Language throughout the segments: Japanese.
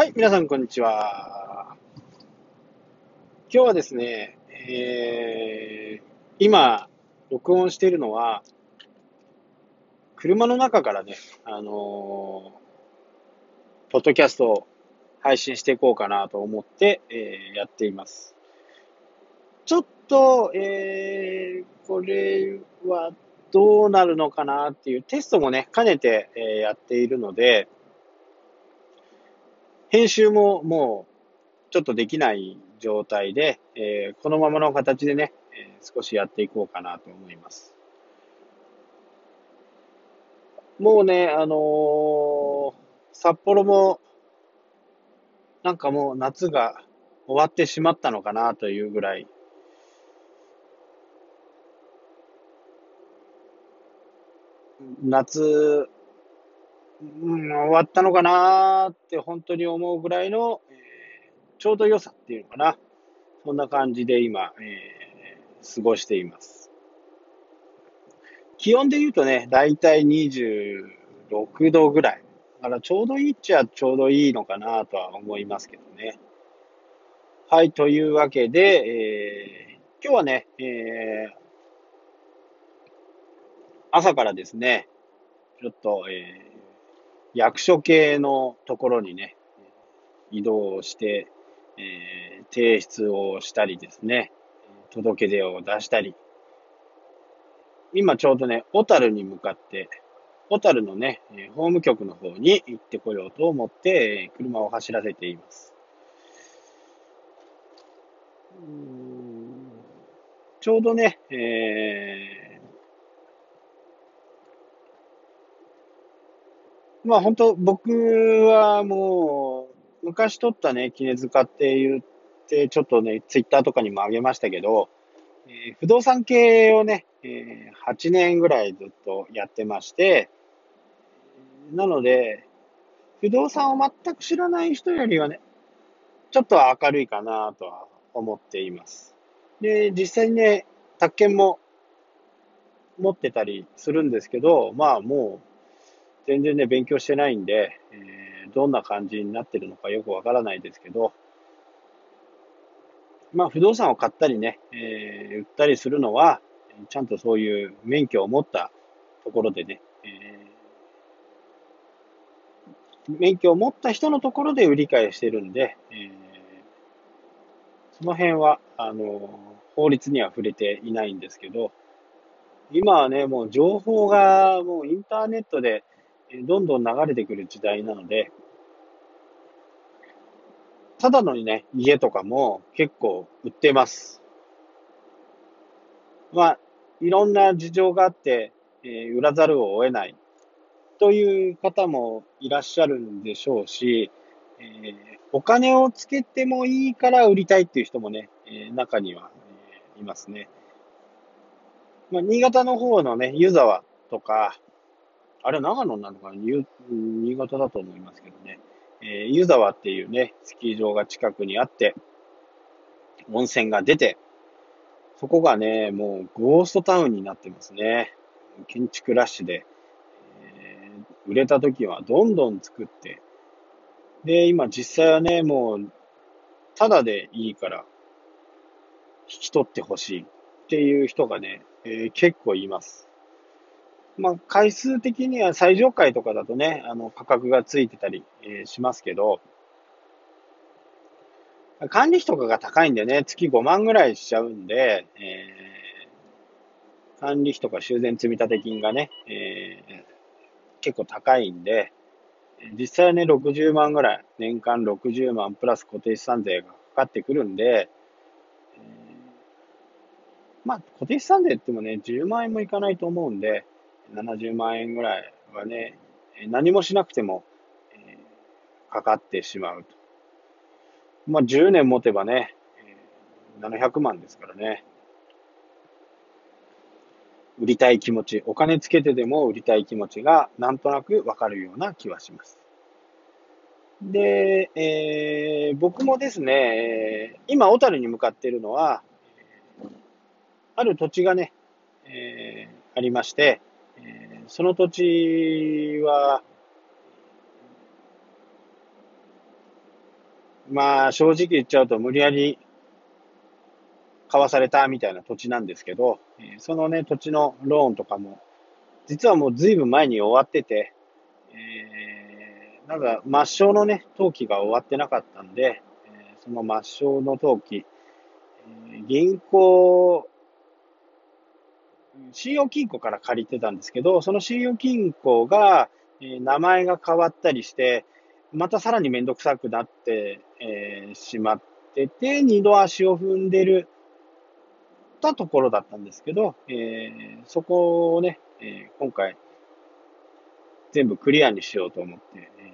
はい、皆さん、こんにちは。今日はですね、えー、今、録音しているのは、車の中からね、あのー、ポッドキャストを配信していこうかなと思って、えー、やっています。ちょっと、えー、これはどうなるのかなっていうテストもね、兼ねて、え、やっているので、編集ももうちょっとできない状態で、えー、このままの形でね、えー、少しやっていこうかなと思います。もうね、あのー、札幌も、なんかもう夏が終わってしまったのかなというぐらい、夏うん、終わったのかなって本当に思うぐらいの、えー、ちょうど良さっていうのかな。そんな感じで今、えー、過ごしています。気温で言うとね、だいたい26度ぐらい。だからちょうどいいっちゃちょうどいいのかなとは思いますけどね。はい、というわけで、えー、今日はね、えー、朝からですね、ちょっと、えー役所系のところにね、移動して、えー、提出をしたりですね、届け出を出したり、今ちょうどね、小樽に向かって、小樽のね、法務局の方に行ってこようと思って、車を走らせています。ちょうどね、えーまあ本当、僕はもう、昔撮ったね、絹塚って言って、ちょっとね、ツイッターとかにもあげましたけど、えー、不動産系をね、えー、8年ぐらいずっとやってまして、なので、不動産を全く知らない人よりはね、ちょっと明るいかなとは思っています。で、実際にね、宅建も持ってたりするんですけど、まあもう、全然ね、勉強してないんで、えー、どんな感じになってるのかよくわからないですけど、まあ、不動産を買ったりね、えー、売ったりするのは、ちゃんとそういう免許を持ったところでね、えー、免許を持った人のところで売り買いしてるんで、えー、その辺は、あの、法律には触れていないんですけど、今はね、もう情報がもうインターネットでどんどん流れてくる時代なので、ただのね、家とかも結構売ってます。まあ、いろんな事情があって、えー、売らざるを得ないという方もいらっしゃるんでしょうし、えー、お金をつけてもいいから売りたいっていう人もね、えー、中には、えー、いますね。まあ、新潟の方のね、湯沢とか、あれ長野なのかな？新潟だと思いますけどね。えー、湯沢っていうね、スキー場が近くにあって、温泉が出て、そこがね、もうゴーストタウンになってますね。建築ラッシュで、えー、売れた時はどんどん作って、で、今実際はね、もう、ただでいいから、引き取ってほしいっていう人がね、えー、結構います。まあ、回数的には最上階とかだとね、あの、価格がついてたり、えー、しますけど、管理費とかが高いんでね、月5万ぐらいしちゃうんで、えー、管理費とか修繕積立金がね、えー、結構高いんで、実際はね、60万ぐらい、年間60万プラス固定資産税がかかってくるんで、え、まあ、固定資産税ってもね、10万円もいかないと思うんで、70万円ぐらいはね、何もしなくても、えー、かかってしまうと。まあ、10年持てばね、えー、700万ですからね。売りたい気持ち、お金つけてでも売りたい気持ちがなんとなくわかるような気はします。で、えー、僕もですね、今、小樽に向かっているのは、ある土地がね、えー、ありまして、その土地は、まあ、正直言っちゃうと無理やり買わされたみたいな土地なんですけど、そのね、土地のローンとかも、実はもう随分前に終わってて、えー、なんか抹消のね、登記が終わってなかったんで、その抹消の登記、銀行、信用金庫から借りてたんですけど、その信用金庫が、え名前が変わったりして、またさらにめんどくさくなって、え、しまってて、二度足を踏んでる、たところだったんですけど、え、そこをね、え、今回、全部クリアにしようと思って、え、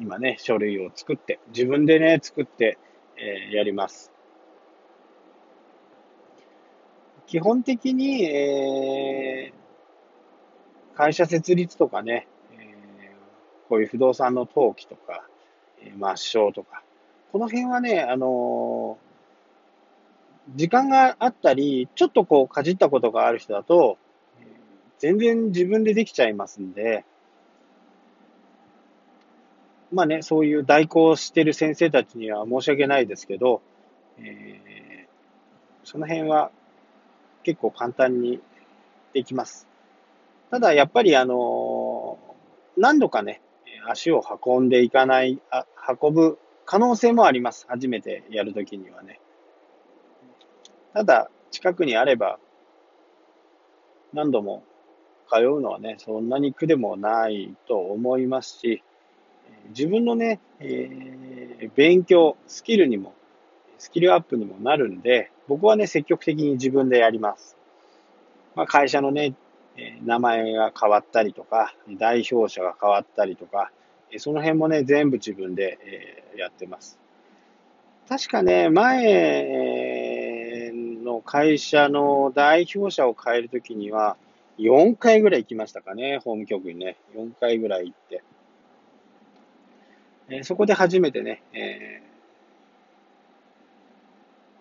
今ね、書類を作って、自分でね、作って、え、やります。基本的に、えー、会社設立とかね、こういう不動産の登記とか、え抹消とか、この辺はね、あのー、時間があったり、ちょっとこう、かじったことがある人だと、全然自分でできちゃいますんで、まあね、そういう代行してる先生たちには申し訳ないですけど、えー、その辺は結構簡単にできます。ただ、やっぱりあの、何度かね、足を運んでいかない、あ運ぶ可能性もあります。初めてやるときにはね。ただ、近くにあれば、何度も通うのはね、そんなに苦でもないと思いますし、自分のね、えー、勉強、スキルにも、スキルアップにもなるんで、僕はね、積極的に自分でやります。まあ、会社のね、名前が変わったりとか、代表者が変わったりとか、その辺もね、全部自分でやってます。確かね、前の会社の代表者を変えるときには、4回ぐらい行きましたかね、法務局にね。4回ぐらい行って。えそこで初めてね、えー、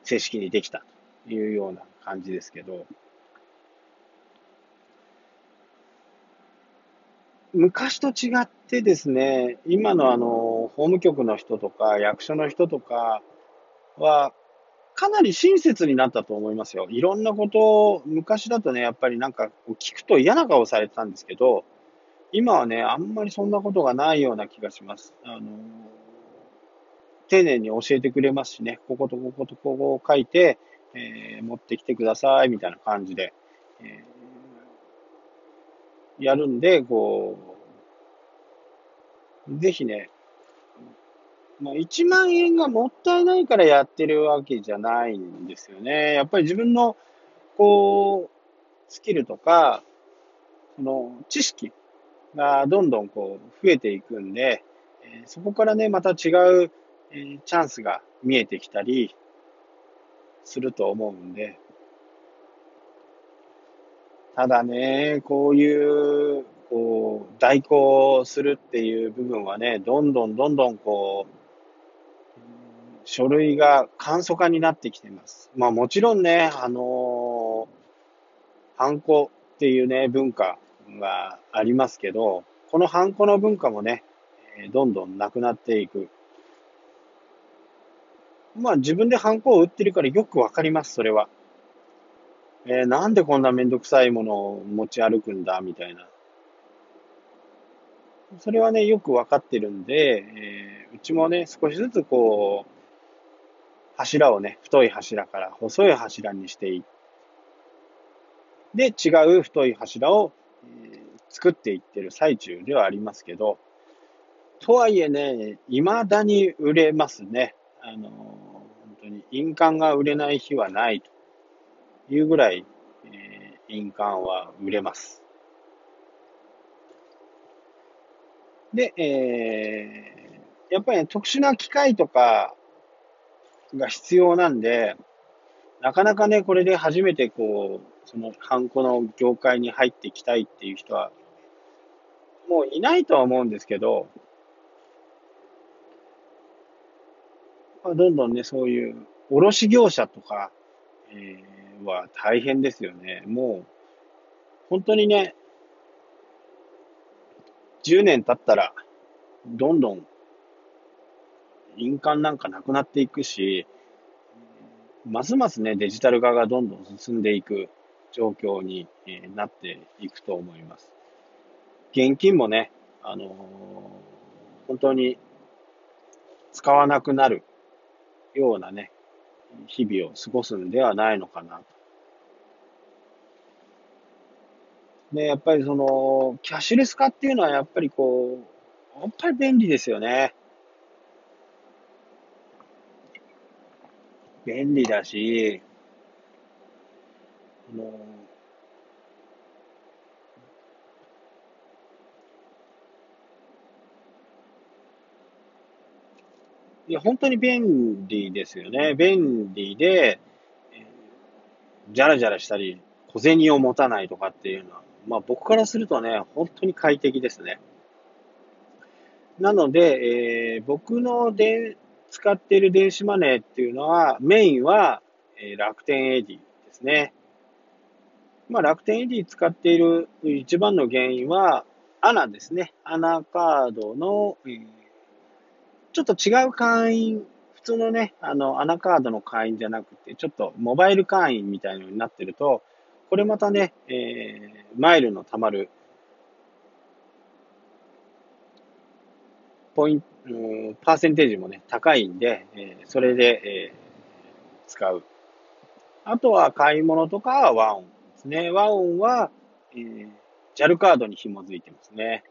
正式にできたというような感じですけど、昔と違ってですね、今のあの、法務局の人とか役所の人とかは、かなり親切になったと思いますよ。いろんなことを、昔だとね、やっぱりなんか聞くと嫌な顔されてたんですけど、今はね、あんまりそんなことがないような気がします。あの、丁寧に教えてくれますしね、こことこことここを書いて、えー、持ってきてください、みたいな感じで、えー、やるんで、こう、ぜひね、まあ、1万円がもったいないからやってるわけじゃないんですよね。やっぱり自分の、こう、スキルとか、その知識がどんどんこう増えていくんで、そこからね、また違う、えチャンスが見えてきたりすると思うんで、ただね、こういう、こう、代行するっていう部分はね、どんどんどんどんこう、書類が簡素化になってきてます。まあもちろんね、あのー、ハンコっていうね、文化がありますけど、このハンコの文化もね、どんどんなくなっていく。まあ自分でハンコを打ってるからよくわかります、それは。えー、なんでこんなめんどくさいものを持ち歩くんだ、みたいな。それはね、よくわかってるんで、えー、うちもね、少しずつこう、柱をね、太い柱から細い柱にしていって、で、違う太い柱を、え、作っていってる最中ではありますけど、とはいえね、未だに売れますね。あの、当に印鑑が売れない日はないというぐらい、えー、印鑑は売れます。で、えー、やっぱり、ね、特殊な機械とか、が必要なんで、なかなかね、これで初めてこう、そのハンコの業界に入っていきたいっていう人は、もういないとは思うんですけど、まあ、どんどんね、そういう卸業者とか、えー、は大変ですよね。もう、本当にね、10年経ったら、どんどん印鑑なんかなくなっていくし、ますますね、デジタル化がどんどん進んでいく状況になっていくと思います。現金もね、あのー、本当に使わなくなるようなね、日々を過ごすんではないのかなと。で、やっぱりその、キャッシュレス化っていうのはやっぱりこう、やっぱり便利ですよね。便利だし、あの、いや、本当に便利ですよね。便利で、じゃらじゃらしたり、小銭を持たないとかっていうのは、まあ僕からするとね、本当に快適ですね。なので、えー、僕ので使っている電子マネーっていうのは、メインは、えー、楽天 Edy ですね。まあ楽天 Edy 使っている一番の原因は、 ANA ですね。 ANA カードの、えーちょっと違う会員、普通のね、あの、アナカードの会員じゃなくて、ちょっとモバイル会員みたいのになってると、これまたね、えー、マイルの貯まる、ポイント、パーセンテージもね、高いんで、えー、それで、えー、使う。あとは買い物とかはワンオンですね。ワンオンは、えー、JAL カードに紐づいてますね。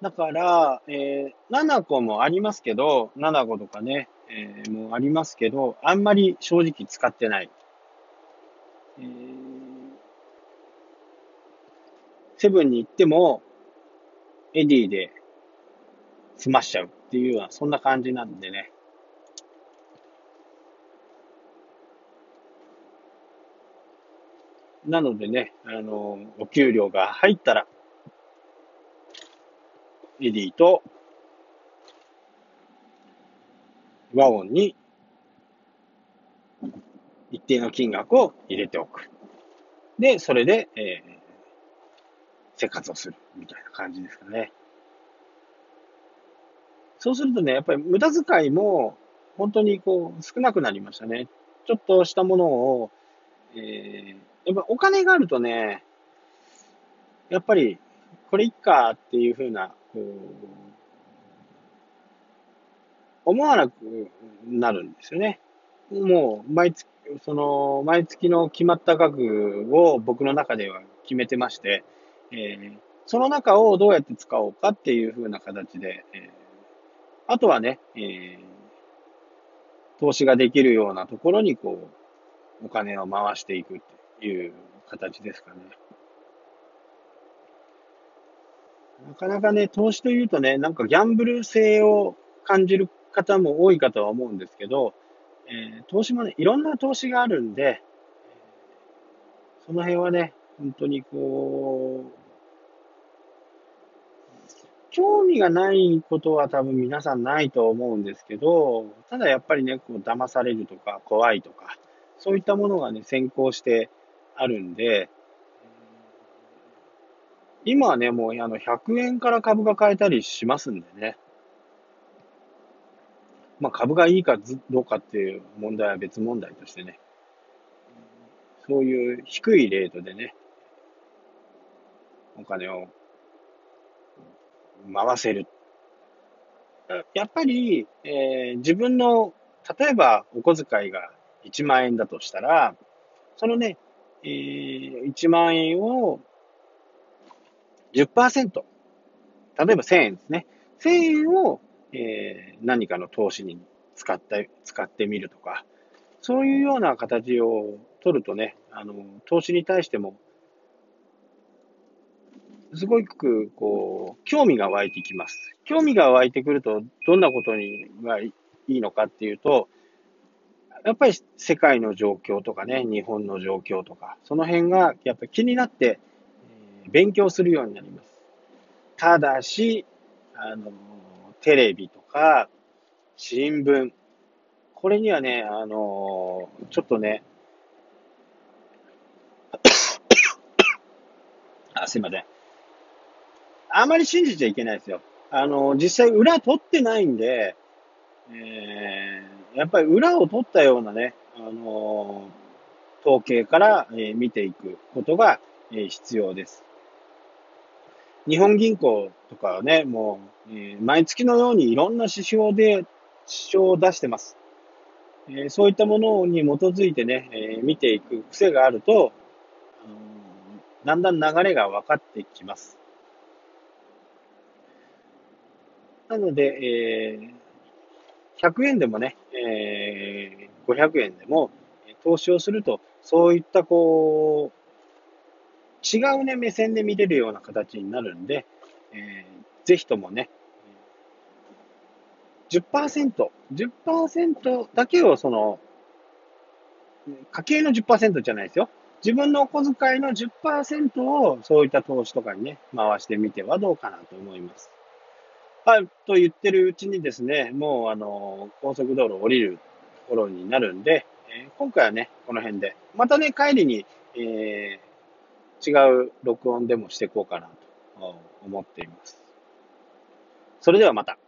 だから、えー、7個もありますけど、7個とかね、えー、もありますけど、あんまり正直使ってない。え、セブンに行っても、エディで済ましちゃうっていうような、そんな感じなんでね。なのでね、あの、お給料が入ったら、エディと和音に一定の金額を入れておく。で、それで、えー、生活をするみたいな感じですかね。そうするとね、やっぱり無駄遣いも本当にこう少なくなりましたね。ちょっとしたものを、えー、やっぱお金があるとね、やっぱりこれいっかっていうふうなこう、思わなくなるんですよね。もう、毎月、その、毎月の決まった額を僕の中では決めてまして、えー、その中をどうやって使おうかっていう風な形で、えー、あとはね、えー、投資ができるようなところにこう、お金を回していくっていう形ですかね。なかなかね、投資というとね、なんかギャンブル性を感じる方も多いかとは思うんですけど、えー、投資もね、いろんな投資があるんで、その辺はね、本当にこう、興味がないことは多分皆さんないと思うんですけど、ただやっぱりね、こう騙されるとか怖いとか、そういったものがね、先行してあるんで、今はね、もうあの100円から株が買えたりしますんでね。まあ株がいいかどうかっていう問題は別問題としてね。そういう低いレートでね、お金を回せる。やっぱり、えー、自分の、例えばお小遣いが1万円だとしたら、そのね、えー、1万円を10%、例えば1000円ですね。1000円を、えー、何かの投資に使って、使ってみるとか、そういうような形を取るとね、あの、投資に対しても、すごく、こう、興味が湧いてきます。興味が湧いてくると、どんなことにがいいのかっていうと、やっぱり世界の状況とかね、日本の状況とか、その辺がやっぱり気になって、勉強するようになります。ただし、あの、テレビとか、新聞、これにはね、あの、ちょっとね、あ、すいません。あまり信じちゃいけないですよ。あの、実際裏取ってないんで、えー、やっぱり裏を取ったようなね、あのー、統計から、えー、見ていくことが、えー、必要です。日本銀行とかはね、もう、えー、毎月のようにいろんな指標で、指標を出してます。えー、そういったものに基づいてね、えー、見ていく癖があると、だんだん流れが分かってきます。なので、えー、100円でもね、えー、500円でも投資をすると、そういったこう、違うね、目線で見れるような形になるんで、えー、ぜひともね、10%、10%だけをその、家計の10%じゃないですよ。自分のお小遣いの10%をそういった投資とかにね、回してみてはどうかなと思います。はい、と言ってるうちにですね、もうあの、高速道路降りるところになるんで、えー、今回はね、この辺で、またね、帰りに、えー、違う録音でもしていこうかなと思っています。それではまた。